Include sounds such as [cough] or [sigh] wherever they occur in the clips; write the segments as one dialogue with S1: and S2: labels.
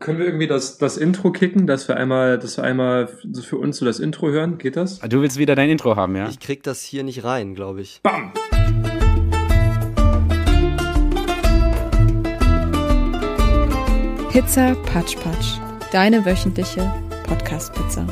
S1: Können wir irgendwie das, das Intro kicken, dass wir einmal, dass wir einmal für uns so das Intro hören? Geht das?
S2: Du willst wieder dein Intro haben, ja?
S3: Ich krieg das hier nicht rein, glaube ich.
S1: Bam!
S4: Pizza Patsch Patsch. Deine wöchentliche Podcast-Pizza.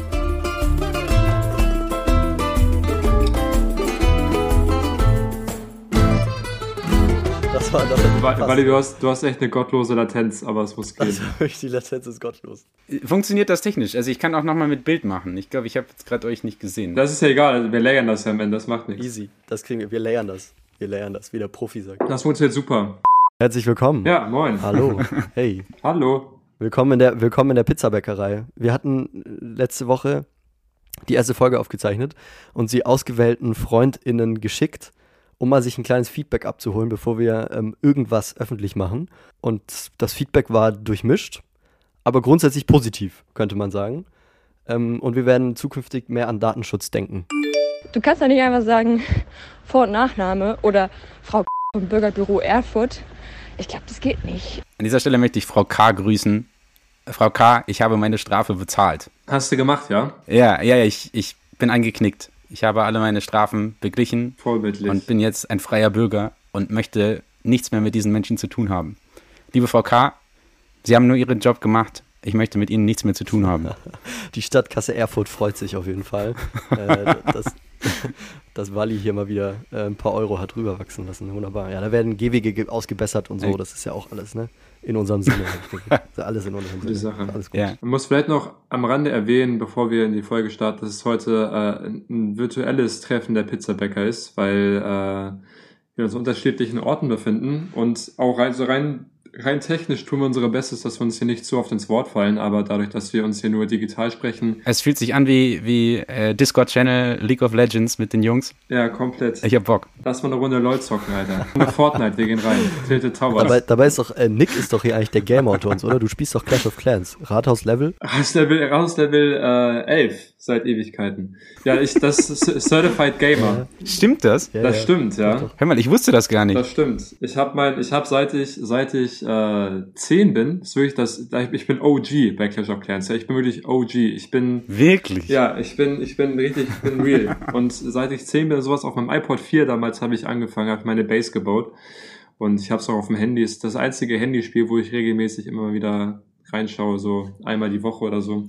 S3: Das war das.
S1: Wa- Wally, du hast, du hast echt eine gottlose Latenz, aber es muss gehen.
S3: Also, die Latenz ist gottlos.
S2: Funktioniert das technisch? Also ich kann auch nochmal mit Bild machen. Ich glaube, ich habe jetzt gerade euch nicht gesehen.
S1: Das ist ja egal, also wir layern das ja am Ende, das macht nichts.
S3: Easy. Das kriegen wir. Wir layern das. Wir layern das, wie der Profi sagt.
S1: Das funktioniert super.
S3: Herzlich willkommen.
S1: Ja, moin.
S3: Hallo. [laughs] Hey.
S1: Hallo.
S3: Willkommen in der, willkommen in der Pizzabäckerei. Wir hatten letzte Woche die erste Folge aufgezeichnet und sie ausgewählten FreundInnen geschickt, um mal sich ein kleines Feedback abzuholen, bevor wir ähm, irgendwas öffentlich machen. Und das Feedback war durchmischt, aber grundsätzlich positiv, könnte man sagen. Ähm, und wir werden zukünftig mehr an Datenschutz denken.
S5: Du kannst ja nicht einfach sagen Vor- und Nachname oder Frau vom Bürgerbüro Erfurt. Ich glaube, das geht nicht.
S2: An dieser Stelle möchte ich Frau K. grüßen. Frau K., ich habe meine Strafe bezahlt.
S1: Hast du gemacht, ja?
S2: Ja, ja, ja, ich, ich bin angeknickt. Ich habe alle meine Strafen beglichen
S1: Vorbildlich.
S2: und bin jetzt ein freier Bürger und möchte nichts mehr mit diesen Menschen zu tun haben. Liebe Frau K., Sie haben nur Ihren Job gemacht. Ich möchte mit Ihnen nichts mehr zu tun haben. [laughs]
S3: Die Stadtkasse Erfurt freut sich auf jeden Fall, [laughs] äh, [laughs] dass, dass Walli hier mal wieder äh, ein paar Euro hat rüberwachsen lassen. Wunderbar. Ja, da werden Gehwege ge- ausgebessert und so. Das ist ja auch alles, ne? In unserem Sinne. [laughs] Alles in unserem
S1: Gute
S3: Sinne.
S1: Sache.
S3: Alles gut.
S2: Ja.
S1: Man muss vielleicht noch am Rande erwähnen, bevor wir in die Folge starten, dass es heute äh, ein- virtuelles Treffen der Pizzabäcker ist, weil äh, wir uns an unterschiedlichen Orten befinden und auch rein, so rein, rein technisch tun wir unsere Bestes, dass wir uns hier nicht zu oft ins Wort fallen, aber dadurch, dass wir uns hier nur digital sprechen,
S2: Es fühlt sich an wie, wie äh, Discord-Channel League of Legends mit den Jungs.
S1: ja, komplett.
S2: Ich hab Bock.
S1: Lass mal eine Runde LOL zocken, Alter. Eine Fortnite, wir gehen rein. Tilted Towers.
S3: Dabei, dabei ist doch, äh, Nick ist doch hier eigentlich der Gamer unter uns, oder? Du spielst doch Clash of Clans. Rathaus-Level.
S1: Rauslevel, Rauslevel äh, 11 seit Ewigkeiten. Ja, ich, das [laughs] ist Certified Gamer.
S2: Stimmt das?
S3: Ja,
S1: Das
S3: ja.
S1: stimmt, ja.
S2: Hör mal, ich wusste das gar nicht.
S1: Das stimmt. Ich habe mein, ich habe seit ich seit ich äh, 10 bin, ist wirklich das, ich bin OG bei Clash of Clans. Ja, ich bin wirklich OG. Ich bin
S2: Wirklich?
S1: ja, ich bin ich bin richtig, ich bin real. [laughs] Und seit ich 10 bin, sowas auf meinem iPod 4 damals habe ich angefangen, habe meine Base gebaut und ich habe es auch auf dem Handy. Ist das einzige Handyspiel, wo ich regelmäßig immer wieder reinschaue, so einmal die Woche oder so.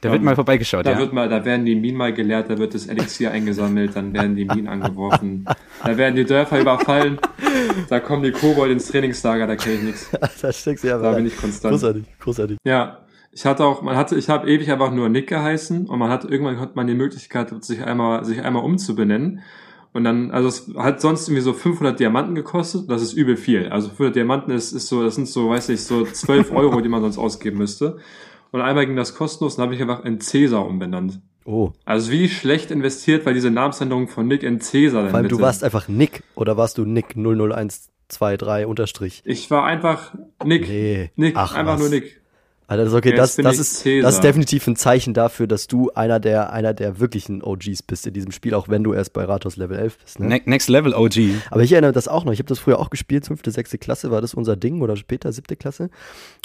S2: Da wird
S1: Ähm,
S2: mal vorbeigeschaut,
S1: Da
S2: ja?
S1: wird mal, da werden die Minen mal geleert, da wird das Elixier eingesammelt, dann werden die Minen angeworfen, [laughs] da werden die Dörfer überfallen, da kommen die Kobold ins Trainingslager, da kenne ich nichts. [laughs]
S3: da steckst du ja
S1: Da bin ich konstant.
S3: Großartig, großartig.
S1: Ja, ich hatte auch, man hatte, ich habe ewig einfach nur Nick geheißen und man hat irgendwann hat man die Möglichkeit, sich einmal, sich einmal umzubenennen. Und dann, also es hat sonst irgendwie so 500 Diamanten gekostet. Das ist übel viel. Also 500 Diamanten ist, ist so, das sind so, weiß ich, so 12 [laughs] Euro, die man sonst ausgeben müsste. Und einmal ging das kostenlos, dann habe ich einfach in Cäsar umbenannt.
S3: Oh,
S1: Also wie schlecht investiert, weil diese Namensänderung von Nick in Cäsar
S3: allem
S1: bitte?
S3: du warst einfach Nick oder warst du Nick 00123 Unterstrich?
S1: Ich war einfach Nick.
S3: Nee.
S1: Nick,
S3: Ach,
S1: einfach
S3: was.
S1: nur Nick.
S3: Alter, das ist okay, das, das, ist, das ist definitiv ein Zeichen dafür, dass du einer der, einer der wirklichen OGs bist in diesem Spiel, auch wenn du erst bei Rathaus Level 11 bist. Ne?
S2: Ne Next Level OG.
S3: Aber ich erinnere das auch noch. Ich habe das früher auch gespielt, fünfte, sechste Klasse war das unser Ding oder später siebte Klasse.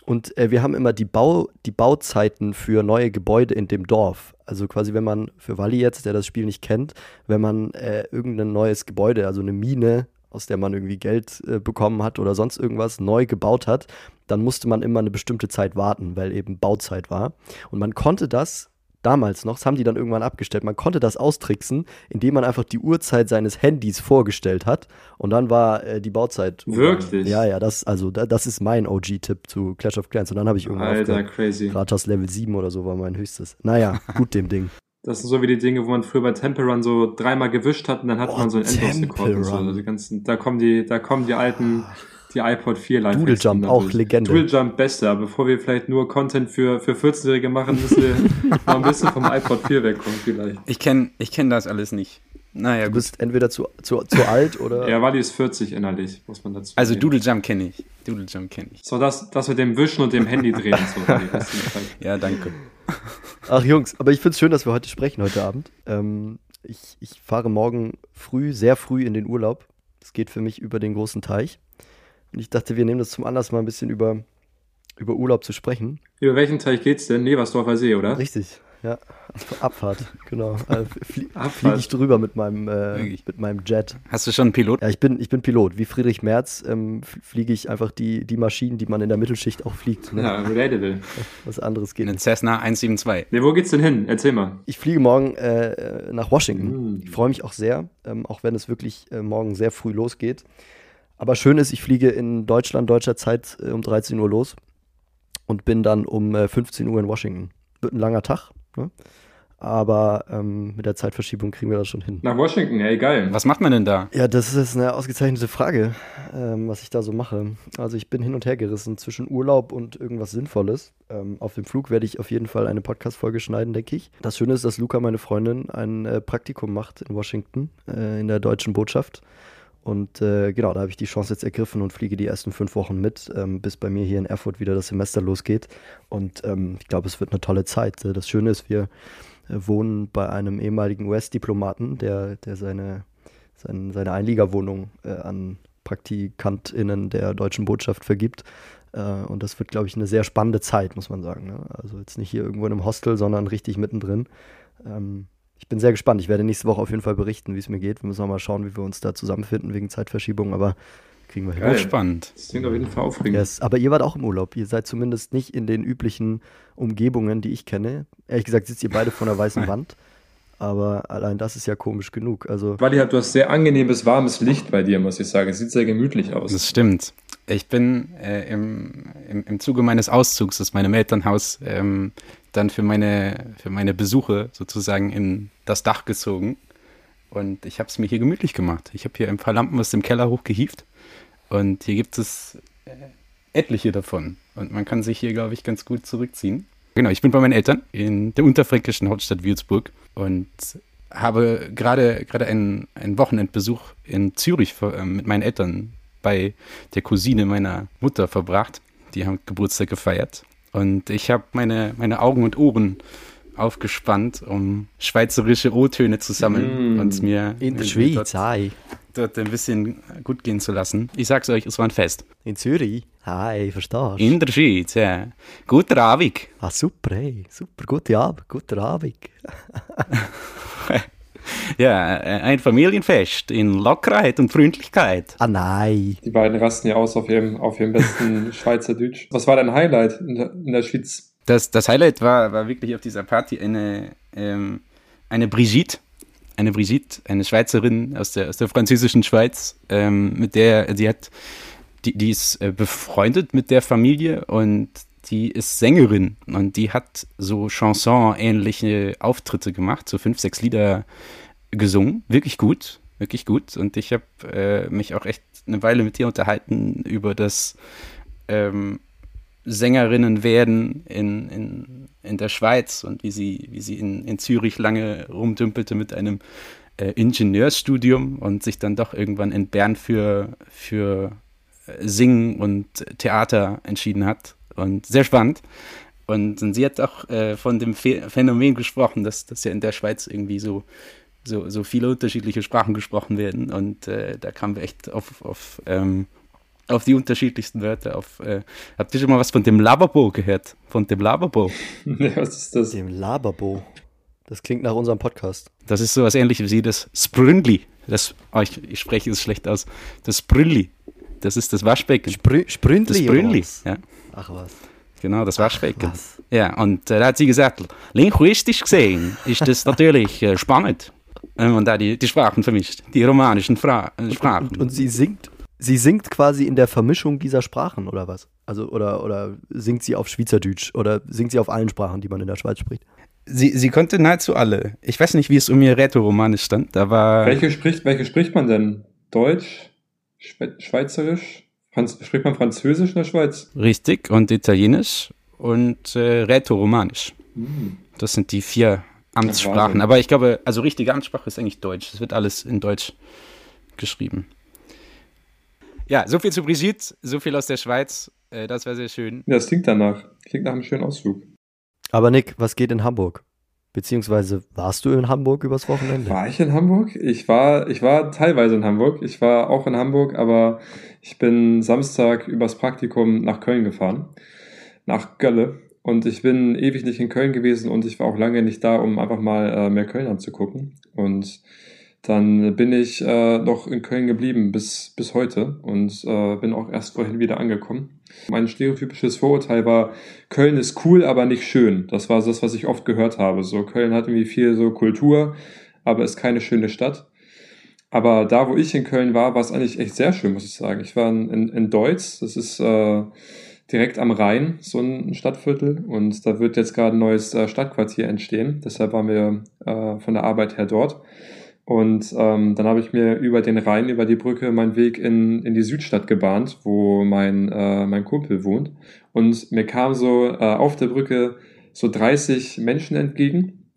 S3: Und äh, wir haben immer die, Bau, die Bauzeiten für neue Gebäude in dem Dorf. Also quasi, wenn man, für Wally jetzt, der das Spiel nicht kennt, wenn man äh, irgendein neues Gebäude, also eine Mine, aus der man irgendwie Geld äh, bekommen hat oder sonst irgendwas neu gebaut hat, dann musste man immer eine bestimmte Zeit warten, weil eben Bauzeit war. Und man konnte das damals noch, das haben die dann irgendwann abgestellt, man konnte das austricksen, indem man einfach die Uhrzeit seines Handys vorgestellt hat und dann war äh, die Bauzeit.
S1: Wirklich?
S3: Ja, ja, das, also, da, das ist mein OG-Tipp zu Clash of Clans und dann habe ich irgendwann
S1: Alter, crazy.
S3: Rathaus Level 7 oder so war mein höchstes. Naja, gut dem Ding.
S1: Das sind so wie die Dinge, wo man früher bei Temple Run so dreimal gewischt hat und dann hat
S3: Oh,
S1: man so einen Endlos-Rekord und so. Also die ganzen, da kommen die, da kommen die alten, die iPod 4 live.
S3: Doodle Jump, auch Legende.
S1: Doodle Jump beste, aber bevor wir vielleicht nur Content für, für 14-Jährige machen, müssen wir [laughs] noch ein bisschen vom iPod 4 wegkommen vielleicht.
S2: Ich kenne ich kenn das alles nicht. Naja,
S3: Du
S2: gut.
S3: bist entweder zu, zu, zu alt [laughs] oder.
S1: Ja, Wally ist 40 innerlich, muss man dazu
S2: Also
S1: sagen.
S2: Doodle Jump kenne ich. Doodle Jump kenne ich.
S1: So, das, das mit dem Wischen und dem Handy drehen. So. [laughs]
S2: Ja, danke.
S3: Ach Jungs, aber ich finde es schön, dass wir heute sprechen, heute Abend. Ähm, ich, ich fahre morgen früh, sehr früh in den Urlaub. Es geht für mich über den großen Teich. Und ich dachte, wir nehmen das zum Anlass, mal ein bisschen über über Urlaub zu sprechen.
S1: Über welchen Teich geht's denn? Neversdorfer See, oder?
S3: Richtig, ja. Abfahrt, genau. [laughs] Also flie fliege ich drüber mit meinem, äh, mit meinem Jet.
S2: Hast du schon einen Pilot?
S3: Ja, ich bin, ich bin Pilot. Wie Friedrich Merz ähm, fliege ich einfach die, die Maschinen, die man in der Mittelschicht auch fliegt. Ne?
S1: Ja, relatable.
S3: Was anderes geht
S2: Eine. Cessna 172.
S1: Nee, wo geht's denn hin? Erzähl mal.
S3: Ich fliege morgen äh, nach Washington.
S1: Mm.
S3: Ich freue mich auch sehr, ähm, auch wenn es wirklich äh, morgen sehr früh losgeht. Aber schön ist, ich fliege in Deutschland, deutscher Zeit äh, um 13 Uhr los und bin dann um äh, 15 Uhr in Washington. Wird ein langer Tag, ne? aber ähm, mit der Zeitverschiebung kriegen wir das schon hin.
S1: Nach Washington, ey, geil.
S2: Was macht man denn da?
S3: Ja, das ist eine ausgezeichnete Frage, ähm, was ich da so mache. Also ich bin hin und her gerissen zwischen Urlaub und irgendwas Sinnvolles. Ähm, auf dem Flug werde ich auf jeden Fall eine Podcast-Folge schneiden, denke ich. Das Schöne ist, dass Luca, meine Freundin, ein äh, Praktikum macht in Washington, äh, in der deutschen Botschaft. Und äh, genau, da habe ich die Chance jetzt ergriffen und fliege die ersten fünf Wochen mit, ähm, bis bei mir hier in Erfurt wieder das Semester losgeht. Und ähm, ich glaube, es wird eine tolle Zeit. Äh, Das Schöne ist, wir äh, wohnen bei einem ehemaligen US-Diplomaten, der, der seine, sein, seine Einliegerwohnung äh, an PraktikantInnen der deutschen Botschaft vergibt. Äh, und das wird, glaube ich, eine sehr spannende Zeit, muss man sagen. Ne? Also jetzt nicht hier irgendwo in einem Hostel, sondern richtig mittendrin. Ähm, ich bin sehr gespannt. Ich werde nächste Woche auf jeden Fall berichten, wie es mir geht. Wir müssen auch mal schauen, wie wir uns da zusammenfinden wegen Zeitverschiebung, aber kriegen wir hin.
S1: Geil.
S2: Hochspannend.
S1: Das klingt auf jeden Fall aufregend.
S3: Yes. Aber ihr wart auch im Urlaub. Ihr seid zumindest nicht in den üblichen Umgebungen, die ich kenne. Ehrlich gesagt sitzt ihr beide vor einer weißen [laughs] Wand. Aber allein das ist ja komisch genug. Also
S1: Wally, du hast sehr angenehmes, warmes Licht bei dir, muss ich sagen. Es sieht sehr gemütlich aus.
S2: Das stimmt. Ich bin äh, im, im, im Zuge meines Auszugs aus meinem Elternhaus ähm, dann für meine, für meine Besuche sozusagen in das Dach gezogen. Und ich habe es mir hier gemütlich gemacht. Ich habe hier ein paar Lampen aus dem Keller hochgehievt. Und hier gibt es äh, etliche davon. Und man kann sich hier, glaube ich, ganz gut zurückziehen. Genau, ich bin bei meinen Eltern in der unterfränkischen Hauptstadt Würzburg und habe gerade gerade einen, einen Wochenendbesuch in Zürich äh, mit meinen Eltern bei der Cousine meiner Mutter verbracht. Die haben Geburtstag gefeiert. Und ich habe meine, meine Augen und Ohren aufgespannt, um schweizerische O-Töne zu sammeln
S1: Mm.
S2: und mir
S3: in der
S2: mir
S3: Schweiz,
S2: dort,
S3: hi.
S2: dort ein bisschen gut gehen zu lassen. Ich sag's euch, es war ein Fest.
S3: In Zürich, hi, verstehst?
S2: In der Schweiz, ja. Guter Abend.
S3: Ah, super, hey, super, guten Abend, guten [laughs] Abend. [laughs]
S2: Ja, äh, ein Familienfest in Lockerheit und Freundlichkeit.
S3: Ah, nein.
S1: Die beiden rasten ja aus auf ihrem, auf ihrem besten [laughs] Schweizerdeutsch. Was war dein Highlight in der, in der Schweiz?
S2: Das, das Highlight war, war wirklich auf dieser Party eine, ähm, eine Brigitte, eine Brigitte, eine Schweizerin aus der, aus der französischen Schweiz, ähm, mit der, sie hat, die, die ist äh, befreundet mit der Familie und die ist Sängerin und die hat so Chanson-ähnliche Auftritte gemacht, so fünf, sechs Lieder gesungen, wirklich gut, wirklich gut und ich habe äh, mich auch echt eine Weile mit ihr unterhalten über das ähm, Sängerinnen werden in, in, in der Schweiz und wie sie, wie sie in, in Zürich lange rumdümpelte mit einem äh, Ingenieursstudium und sich dann doch irgendwann in Bern für, für äh, Singen und Theater entschieden hat. Und sehr spannend. Und, und sie hat auch äh, von dem Phänomen gesprochen, dass, dass ja in der Schweiz irgendwie so, so, so viele unterschiedliche Sprachen gesprochen werden. Und äh, da kamen wir echt auf, auf ähm, auf die unterschiedlichsten Wörter. Auf, äh, habt ihr schon mal was von dem Lavabo gehört? Von dem? [laughs]
S1: Ja, was ist das?
S3: Dem Laberbo. Das klingt nach unserem Podcast.
S2: Das ist sowas ähnliches wie das Spründli. Das, oh, ich, ich spreche es schlecht aus. Das Spründli. Das ist das Waschbecken.
S3: Sprü
S2: das
S3: Spründli. oder
S2: Spründli.
S3: was?
S2: Ja,
S3: Ach was.
S2: genau, das Waschbecken.
S3: Was?
S2: Ja, und äh, da hat sie gesagt, linguistisch gesehen ist das natürlich äh, spannend, wenn man da die, die Sprachen vermischt, die romanischen Fra äh, Sprachen.
S3: Und, und sie singt, sie singt quasi in der Vermischung dieser Sprachen oder was? Also oder oder singt sie auf Schweizerdeutsch oder singt sie auf allen Sprachen, die man in der Schweiz spricht?
S2: sie, sie konnte nahezu alle. Ich weiß nicht, wie es um ihr Rätoromanisch stand. Da war
S1: Welche spricht, welche spricht man denn? Deutsch? Schwe Schweizerisch? Franz spricht man Französisch in der Schweiz?
S2: richtig und Italienisch und äh, Rätoromanisch.
S1: Hm.
S2: Das sind die vier Amtssprachen. Aber ich glaube, also richtige Amtssprache ist eigentlich Deutsch. Es wird alles in Deutsch geschrieben. Ja, so viel zu Brigitte, so viel aus der Schweiz. Äh, das war sehr schön.
S1: Ja, das klingt danach. Klingt nach einem schönen Ausflug.
S3: Aber Nick, was geht in Hamburg? Beziehungsweise warst du in Hamburg übers Wochenende?
S1: War ich in Hamburg? Ich war, ich war teilweise in Hamburg. Ich war auch in Hamburg, aber ich bin Samstag übers Praktikum nach Köln gefahren. nach Gölle. Und ich bin ewig nicht in Köln gewesen und ich war auch lange nicht da, um einfach mal äh, mehr Köln anzugucken. Und dann bin ich äh, noch in Köln geblieben bis, bis heute und äh, bin auch erst vorhin wieder angekommen. Mein stereotypisches Vorurteil war, Köln ist cool, aber nicht schön. Das war das, was ich oft gehört habe. So, Köln hat irgendwie viel so Kultur, aber ist keine schöne Stadt. Aber da, wo ich in Köln war, war es eigentlich echt sehr schön, muss ich sagen. Ich war in, in Deutz, das ist äh, direkt am Rhein, so ein Stadtviertel. Und da wird jetzt gerade ein neues äh, Stadtquartier entstehen. Deshalb waren wir äh, von der Arbeit her dort. Und ähm, dann habe ich mir über den Rhein, über die Brücke, meinen Weg in, in die Südstadt gebahnt, wo mein, äh, mein Kumpel wohnt. Und mir kam so äh, auf der Brücke so 30 Menschen entgegen.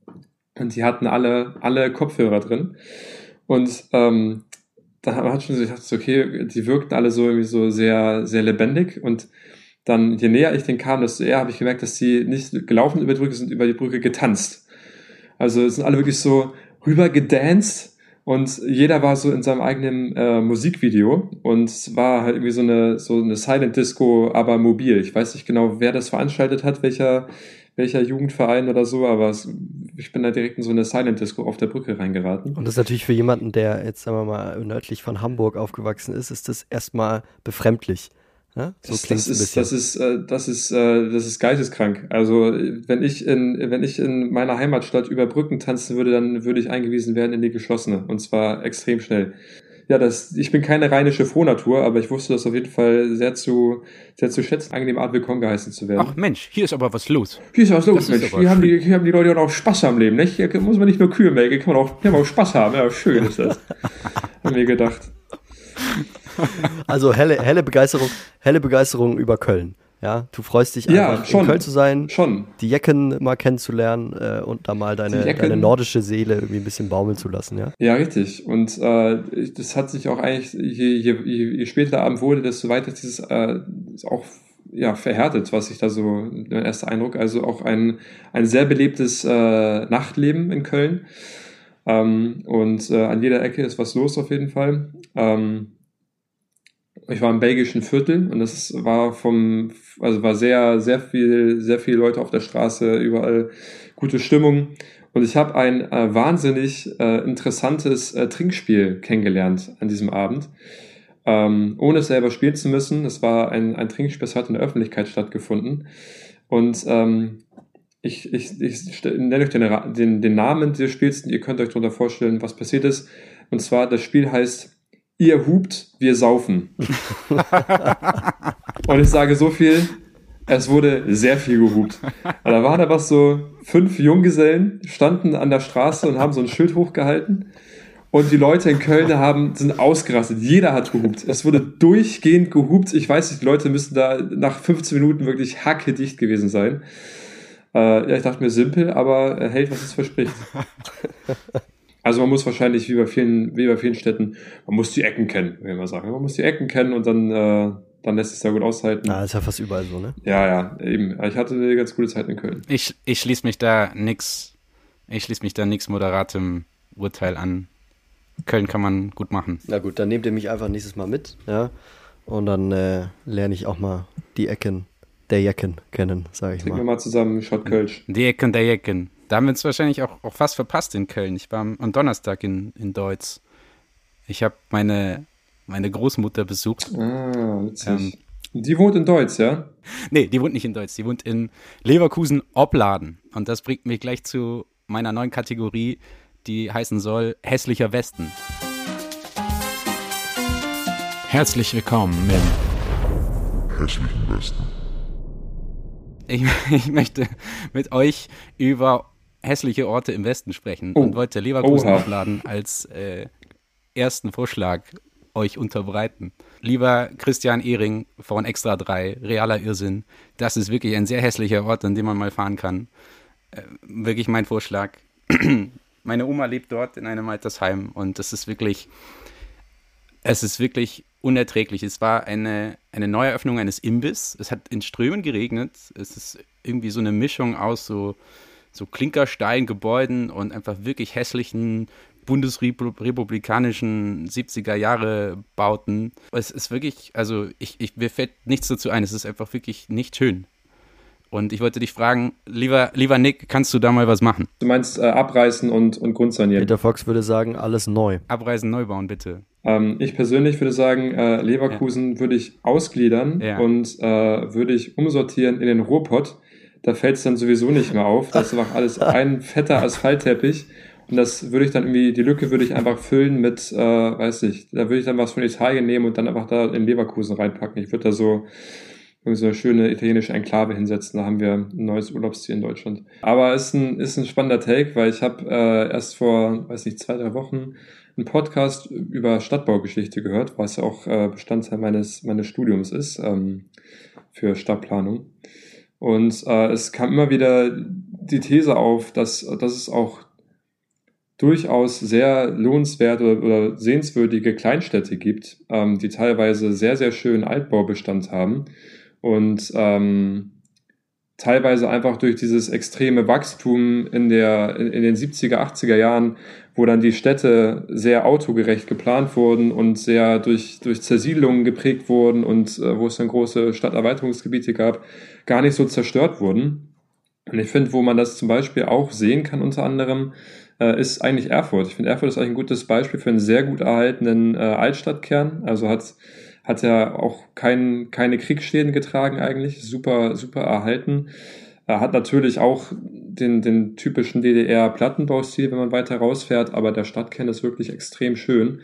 S1: Und die hatten alle, alle Kopfhörer drin. Und ähm, da hat schon so gedacht, okay, die wirkten alle so irgendwie so sehr, sehr lebendig. Und dann, je näher ich den kam, desto eher habe ich gemerkt, dass sie nicht gelaufen über die Brücke sind, über die Brücke getanzt. Also es sind alle wirklich so rüber gedanced und jeder war so in seinem eigenen äh, Musikvideo und es war halt irgendwie so eine so eine Silent Disco, aber mobil. Ich weiß nicht genau, wer das veranstaltet hat, welcher welcher Jugendverein oder so, aber es, ich bin da direkt in so eine Silent Disco auf der Brücke reingeraten.
S3: Und das ist natürlich für jemanden, der jetzt sagen wir mal nördlich von Hamburg aufgewachsen ist, ist das erstmal befremdlich. Ja? So
S1: das, das, ist, das ist, äh, das ist, äh, das ist geisteskrank. Also wenn ich in, wenn ich in meiner Heimatstadt über Brücken tanzen würde, dann würde ich eingewiesen werden in die geschlossene. Und zwar extrem schnell. Ja, das, ich bin keine rheinische Frohnatur, aber ich wusste das auf jeden Fall sehr zu, sehr zu schätzen, angenehm Art willkommen geheißen zu werden.
S2: Ach Mensch, hier ist aber was los.
S1: Hier ist was los, das Mensch. Hier haben, die, hier haben die Leute auch Spaß am Leben, nicht? Hier muss man nicht nur Kühe melken, kann man auch, kann man auch Spaß haben. Ja, schön ist das. [laughs] haben wir gedacht. [laughs]
S3: Also helle, helle Begeisterung, helle Begeisterung über Köln. Ja, du freust dich ja, einfach schon, in Köln zu sein,
S1: schon.
S3: die Jecken mal kennenzulernen äh, und da mal deine, deine nordische Seele irgendwie ein bisschen baumeln zu lassen, ja?
S1: Ja, richtig. Und äh, das hat sich auch eigentlich, je, je, je später der Abend wurde, desto weiter dieses äh, auch ja, verhärtet, was ich da so, mein erster Eindruck. Also auch ein, ein sehr belebtes äh, Nachtleben in Köln. Ähm, und äh, an jeder Ecke ist was los auf jeden Fall. Ähm, ich war im belgischen Viertel und das war vom, also war sehr, sehr viel, sehr viele Leute auf der Straße, überall gute Stimmung. Und ich habe ein äh, wahnsinnig äh, interessantes äh, Trinkspiel kennengelernt an diesem Abend. Ähm, ohne es selber spielen zu müssen. Es war ein, ein Trinkspiel, das hat in der Öffentlichkeit stattgefunden. Und ähm, ich, ich, ich nenne euch den, den, den Namen des Spiels ihr könnt euch darunter vorstellen, was passiert ist. Und zwar, das Spiel heißt ihr hupt, wir saufen. und ich sage so viel, es wurde sehr viel gehupt. Da waren aber so fünf Junggesellen, standen an der Straße und haben so ein Schild hochgehalten. Und die Leute in Köln haben, sind ausgerastet. Jeder hat gehupt. Es wurde durchgehend gehupt. Ich weiß nicht, die Leute müssen da nach 15 Minuten wirklich hackedicht gewesen sein. Äh, ja, ich dachte mir simpel, aber hält, was es verspricht. [laughs] Also man muss wahrscheinlich wie bei vielen, wie bei vielen Städten, man muss die Ecken kennen, wie man sagen. Man muss die Ecken kennen und dann, äh, dann lässt es da gut aushalten.
S3: Ja, ist ja fast überall so, ne?
S1: Ja, ja, eben. Ich hatte eine ganz gute Zeit in Köln.
S2: Ich, ich schließe mich da nix, ich schließe mich da nix moderatem Urteil an. Köln kann man gut machen.
S3: Na gut, dann nehmt ihr mich einfach nächstes Mal mit, ja. Und dann äh, lerne ich auch mal die Ecken der Jecken kennen, sage ich
S1: Trinken
S3: mal.
S1: wir mal zusammen Schott Kölsch.
S2: Die Ecken der Jecken. Da haben wir uns wahrscheinlich auch, auch fast verpasst in Köln. Ich war am, Donnerstag in, in Deutz. Ich habe meine, meine Großmutter besucht.
S1: Ah, witzig. Ähm, die wohnt in Deutz, ja?
S2: Nee, die wohnt nicht in Deutz. Die wohnt in Leverkusen-Opladen. Und das bringt mich gleich zu meiner neuen Kategorie, die heißen soll Hässlicher Westen.
S6: Herzlich willkommen im
S7: Hässlichen Westen.
S2: Ich, [laughs] ich möchte mit euch über hässliche Orte im Westen sprechen oh. und wollte Leverkusen Oha. aufladen als äh, ersten Vorschlag euch unterbreiten. Lieber Christian Ehring von Extra 3, realer Irrsinn, das ist wirklich ein sehr hässlicher Ort, an dem man mal fahren kann. Äh, wirklich mein Vorschlag. [clears throat] Meine Oma lebt dort in einem Altersheim und das ist wirklich, es ist wirklich unerträglich. Es war eine, eine Neueröffnung eines Imbiss. Es hat in Strömen geregnet. Es ist irgendwie so eine Mischung aus so so Klinkersteingebäuden und einfach wirklich hässlichen bundesrepublikanischen 70er Jahre Bauten. Es ist wirklich, also ich, ich, mir fällt nichts dazu ein. Es ist einfach wirklich nicht schön. Und ich wollte dich fragen, lieber, lieber Nick, kannst du da mal was machen?
S1: Du meinst äh, abreißen und, und grundsanieren?
S3: Peter Fox würde sagen, alles neu.
S2: Abreißen, neu bauen, bitte.
S1: Ähm, ich persönlich würde sagen, äh, Leverkusen ja. würde ich ausgliedern ja. und äh, würde ich umsortieren in den Ruhrpott. Da fällt es dann sowieso nicht mehr auf. Das ist einfach alles [laughs] ein fetter Asphaltteppich. Und das würde ich dann irgendwie, die Lücke würde ich einfach füllen mit, äh, weiß nicht, da würde ich dann was von Italien nehmen und dann einfach da in Leverkusen reinpacken. Ich würde da so so eine schöne italienische Enklave hinsetzen. Da haben wir ein neues Urlaubsziel in Deutschland. Aber es ist ein, ist ein spannender Take, weil ich habe äh, erst vor, weiß nicht, zwei, drei Wochen einen Podcast über Stadtbaugeschichte gehört, was ja auch äh, Bestandteil meines, meines Studiums ist ähm, für Stadtplanung. Und äh, es kam immer wieder die These auf, dass, dass es auch durchaus sehr lohnenswerte oder, sehenswürdige Kleinstädte gibt, ähm, die teilweise sehr, sehr schönen Altbaubestand haben und ähm, teilweise einfach durch dieses extreme Wachstum in, der, in, in den 70er, 80er Jahren, wo dann die Städte sehr autogerecht geplant wurden und sehr durch, durch Zersiedlungen geprägt wurden und äh, wo es dann große Stadterweiterungsgebiete gab, gar nicht so zerstört wurden. Und ich finde, wo man das zum Beispiel auch sehen kann, unter anderem, äh, ist eigentlich Erfurt. Ich finde, Erfurt ist eigentlich ein gutes Beispiel für einen sehr gut erhaltenen äh, Altstadtkern. Also hat hat ja auch kein, keine Kriegsschäden getragen eigentlich, super, super erhalten. Er hat natürlich auch den, den typischen DDR-Plattenbaustil, wenn man weiter rausfährt, aber der Stadtkern ist wirklich extrem schön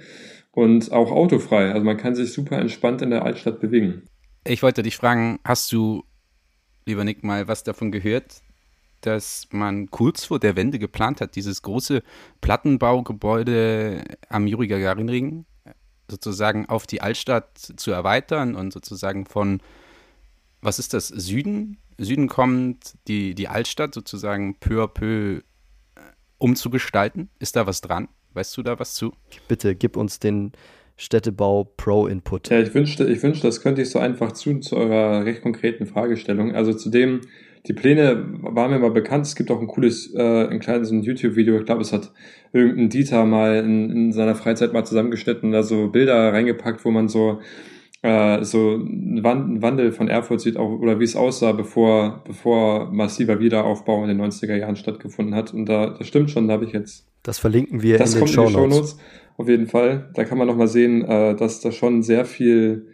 S1: und auch autofrei. Also man kann sich super entspannt in der Altstadt bewegen.
S2: Ich wollte dich fragen, hast du, lieber Nick, mal was davon gehört, dass man kurz vor der Wende geplant hat, dieses große Plattenbaugebäude am Juri Gagarin sozusagen auf die Altstadt zu erweitern und sozusagen von, was ist das, Süden? Süden kommt die, die Altstadt sozusagen peu à peu äh, umzugestalten. Ist da was dran? Weißt du da was zu?
S3: Bitte gib uns den Städtebau Pro-Input.
S1: Ja, ich wünschte, ich wünschte, das könnte ich so einfach zu, zu eurer recht konkreten Fragestellung. Also zu dem, die Pläne waren mir mal bekannt. Es gibt auch ein cooles, äh, ein kleines YouTube-Video. Ich glaube, es hat irgendein Dieter mal in, in seiner Freizeit mal zusammengeschnitten, da so Bilder reingepackt, wo man so äh, so einen Wandel von Erfurt sieht, auch, oder wie es aussah, bevor, bevor massiver Wiederaufbau in den 90er Jahren stattgefunden hat. Und da, das stimmt schon, da habe ich jetzt.
S3: Das verlinken wir das in den Show Notes.
S1: Auf jeden Fall. Da kann man nochmal sehen, äh, dass da schon sehr viel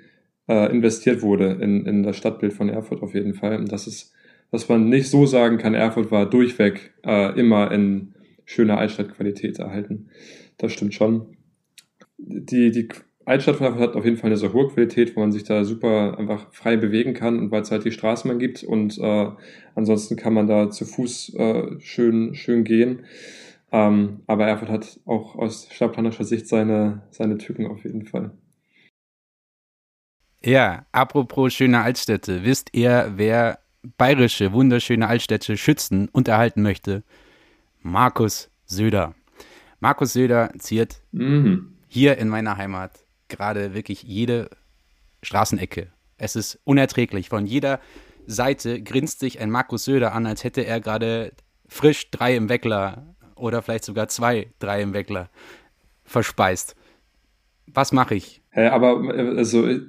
S1: äh, investiert wurde in, in das Stadtbild von Erfurt auf jeden Fall. Und das ist dass man nicht so sagen kann, Erfurt war durchweg äh, immer in schöner Altstadtqualität erhalten. Das stimmt schon. Die, die Altstadt von Erfurt hat auf jeden Fall eine sehr hohe Qualität, wo man sich da super einfach frei bewegen kann und weil es halt die Straßenbahn gibt und äh, ansonsten kann man da zu Fuß äh, schön, schön gehen. Ähm, aber Erfurt hat auch aus stadtplanerischer Sicht seine, seine Tücken auf jeden Fall.
S2: Ja, apropos schöne Altstädte. Wisst ihr, wer bayerische, wunderschöne Altstädte schützen und erhalten möchte, Markus Söder. Markus Söder ziert mhm. hier in meiner Heimat gerade wirklich jede Straßenecke. Es ist unerträglich. Von jeder Seite grinst sich ein Markus Söder an, als hätte er gerade frisch drei im Weckler oder vielleicht sogar zwei drei im Weckler verspeist. Was mache ich?
S1: Hey, aber also, du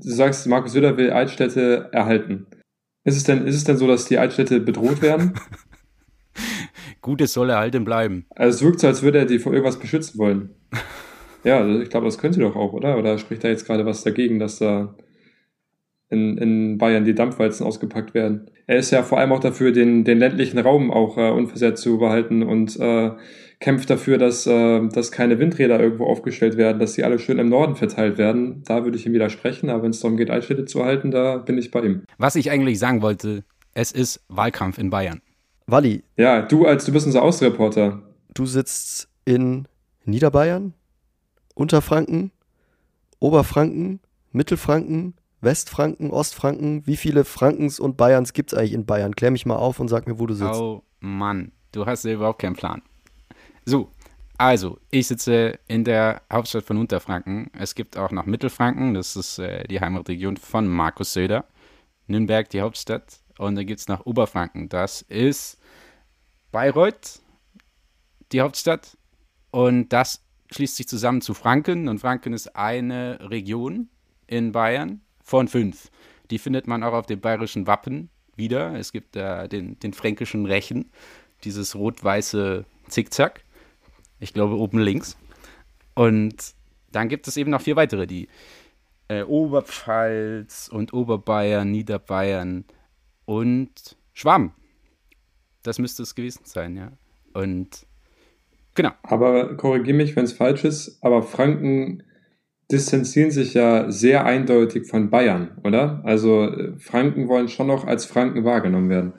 S1: sagst, Markus Söder will Altstädte erhalten. Ist es denn, ist es denn so, dass die Altstädte bedroht werden? [laughs]
S2: Gutes soll erhalten bleiben.
S1: Also es wirkt so, als würde er die vor irgendwas beschützen wollen. [laughs] ja, also ich glaube, das könnte doch auch, oder? Oder spricht da jetzt gerade was dagegen, dass da in, in Bayern die Dampfwalzen ausgepackt werden? Er ist ja vor allem auch dafür, den, den ländlichen Raum auch äh, unversehrt zu behalten und äh, kämpft dafür, dass, äh, dass keine Windräder irgendwo aufgestellt werden, dass die alle schön im Norden verteilt werden. Da würde ich ihm widersprechen, aber wenn es darum geht, Altstädte zu halten, da bin ich bei ihm.
S2: Was ich eigentlich sagen wollte, es ist Wahlkampf in Bayern.
S3: Walli.
S1: Ja, du als du bist unser Außenreporter.
S3: Du sitzt in Niederbayern, Unterfranken, Oberfranken, Mittelfranken, Westfranken, Ostfranken. Wie viele Frankens und Bayerns gibt es eigentlich in Bayern? Klär mich mal auf und sag mir, wo du sitzt.
S2: Oh Mann, du hast ja überhaupt keinen Plan. So, also, ich sitze in der Hauptstadt von Unterfranken. Es gibt auch noch Mittelfranken, das ist äh, die Heimatregion von Markus Söder. Nürnberg, die Hauptstadt. Und dann gibt es noch Oberfranken, das ist Bayreuth, die Hauptstadt. Und das schließt sich zusammen zu Franken. Und Franken ist eine Region in Bayern von fünf. Die findet man auch auf dem bayerischen Wappen wieder. Es gibt da den, den fränkischen Rechen, dieses rot-weiße Zickzack. Ich glaube oben links. Und dann gibt es eben noch vier weitere, die äh, Oberpfalz und Oberbayern, Niederbayern und Schwaben. Das müsste es gewesen sein, ja. Und genau.
S1: Aber korrigiere mich, wenn es falsch ist, aber Franken distanzieren sich ja sehr eindeutig von Bayern, oder? Also äh, Franken wollen schon noch als Franken wahrgenommen werden.